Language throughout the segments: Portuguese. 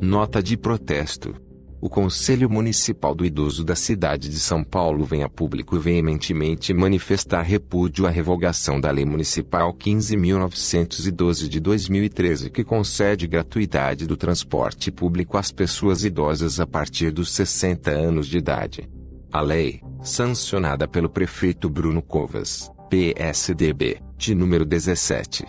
Nota de protesto. O Conselho Municipal do Idoso da cidade de São Paulo vem a público veementemente manifestar repúdio à revogação da Lei Municipal 15.912 de 2013 que concede gratuidade do transporte público às pessoas idosas a partir dos 60 anos de idade. A lei, sancionada pelo prefeito Bruno Covas, PSDB, de número 17.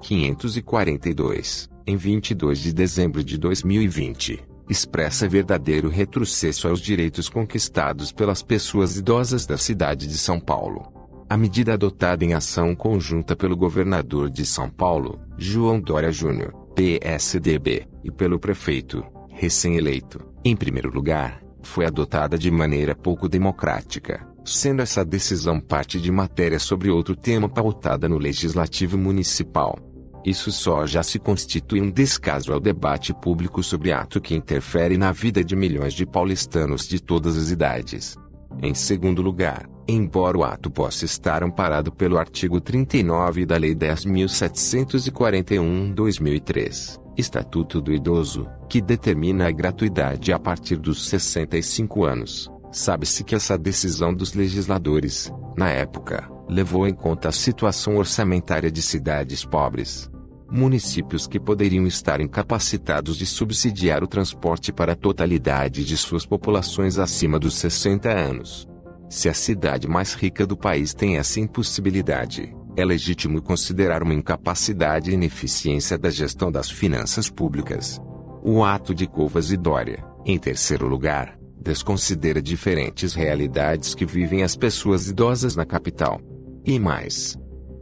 542 em 22 de dezembro de 2020, expressa verdadeiro retrocesso aos direitos conquistados pelas pessoas idosas da cidade de São Paulo. A medida adotada em ação conjunta pelo governador de São Paulo, João Dória Júnior, PSDB, e pelo prefeito, recém-eleito, em primeiro lugar, foi adotada de maneira pouco democrática, sendo essa decisão parte de matéria sobre outro tema pautada no Legislativo Municipal. Isso só já se constitui um descaso ao debate público sobre ato que interfere na vida de milhões de paulistanos de todas as idades. Em segundo lugar, embora o ato possa estar amparado pelo artigo 39 da Lei 10.741-2003, Estatuto do Idoso, que determina a gratuidade a partir dos 65 anos, sabe-se que essa decisão dos legisladores, na época, levou em conta a situação orçamentária de cidades pobres, municípios que poderiam estar incapacitados de subsidiar o transporte para a totalidade de suas populações acima dos 60 anos. Se a cidade mais rica do país tem essa impossibilidade, é legítimo considerar uma incapacidade e ineficiência da gestão das finanças públicas. O ato de Covas e Dória, em terceiro lugar, desconsidera diferentes realidades que vivem as pessoas idosas na capital. E mais,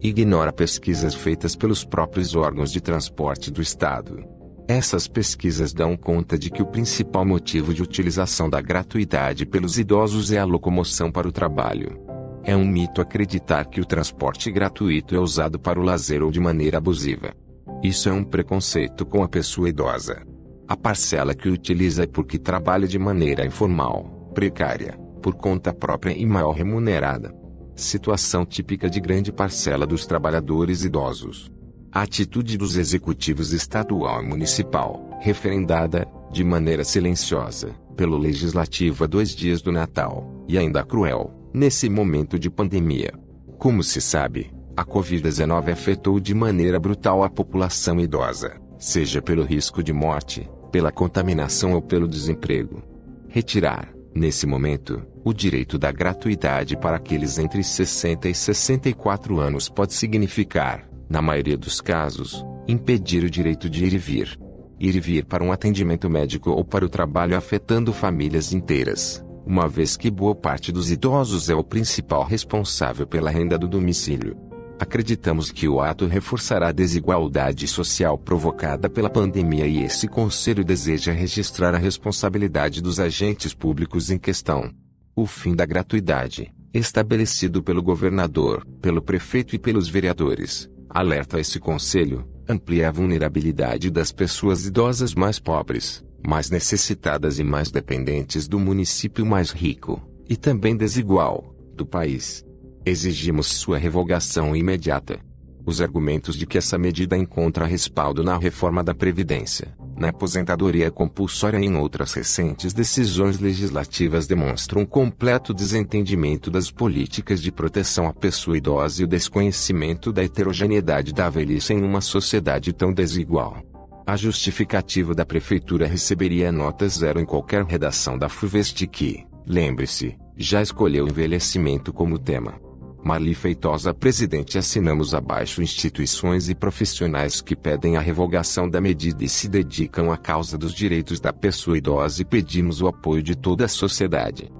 ignora pesquisas feitas pelos próprios órgãos de transporte do Estado. Essas pesquisas dão conta de que o principal motivo de utilização da gratuidade pelos idosos é a locomoção para o trabalho. É um mito acreditar que o transporte gratuito é usado para o lazer ou de maneira abusiva. Isso é um preconceito com a pessoa idosa. A parcela que utiliza é porque trabalha de maneira informal, precária, por conta própria e mal remunerada situação típica de grande parcela dos trabalhadores idosos. A atitude dos executivos estadual e municipal, referendada, de maneira silenciosa, pelo legislativo a dois dias do Natal, e ainda cruel, nesse momento de pandemia. Como se sabe, a Covid-19 afetou de maneira brutal a população idosa, seja pelo risco de morte, pela contaminação ou pelo desemprego. Retirar, nesse momento, o direito da gratuidade para aqueles entre 60 e 64 anos pode significar, na maioria dos casos, impedir o direito de ir e vir. Ir e vir para um atendimento médico ou para o trabalho afetando famílias inteiras, uma vez que boa parte dos idosos é o principal responsável pela renda do domicílio. Acreditamos que o ato reforçará a desigualdade social provocada pela pandemia e esse conselho deseja registrar a responsabilidade dos agentes públicos em questão. O fim da gratuidade, estabelecido pelo governador, pelo prefeito e pelos vereadores, alerta esse conselho, amplia a vulnerabilidade das pessoas idosas mais pobres, mais necessitadas e mais dependentes do município mais rico, e também desigual, do país. Exigimos sua revogação imediata. Os argumentos de que essa medida encontra respaldo na reforma da Previdência, na aposentadoria compulsória e em outras recentes decisões legislativas demonstram um completo desentendimento das políticas de proteção à pessoa idosa e o desconhecimento da heterogeneidade da velhice em uma sociedade tão desigual. A justificativa da prefeitura receberia nota zero em qualquer redação da FUVEST que, lembre-se, já escolheu envelhecimento como tema. Marli Feitosa Presidente Assinamos abaixo instituições e profissionais que pedem a revogação da medida e se dedicam à causa dos direitos da pessoa idosa e pedimos o apoio de toda a sociedade.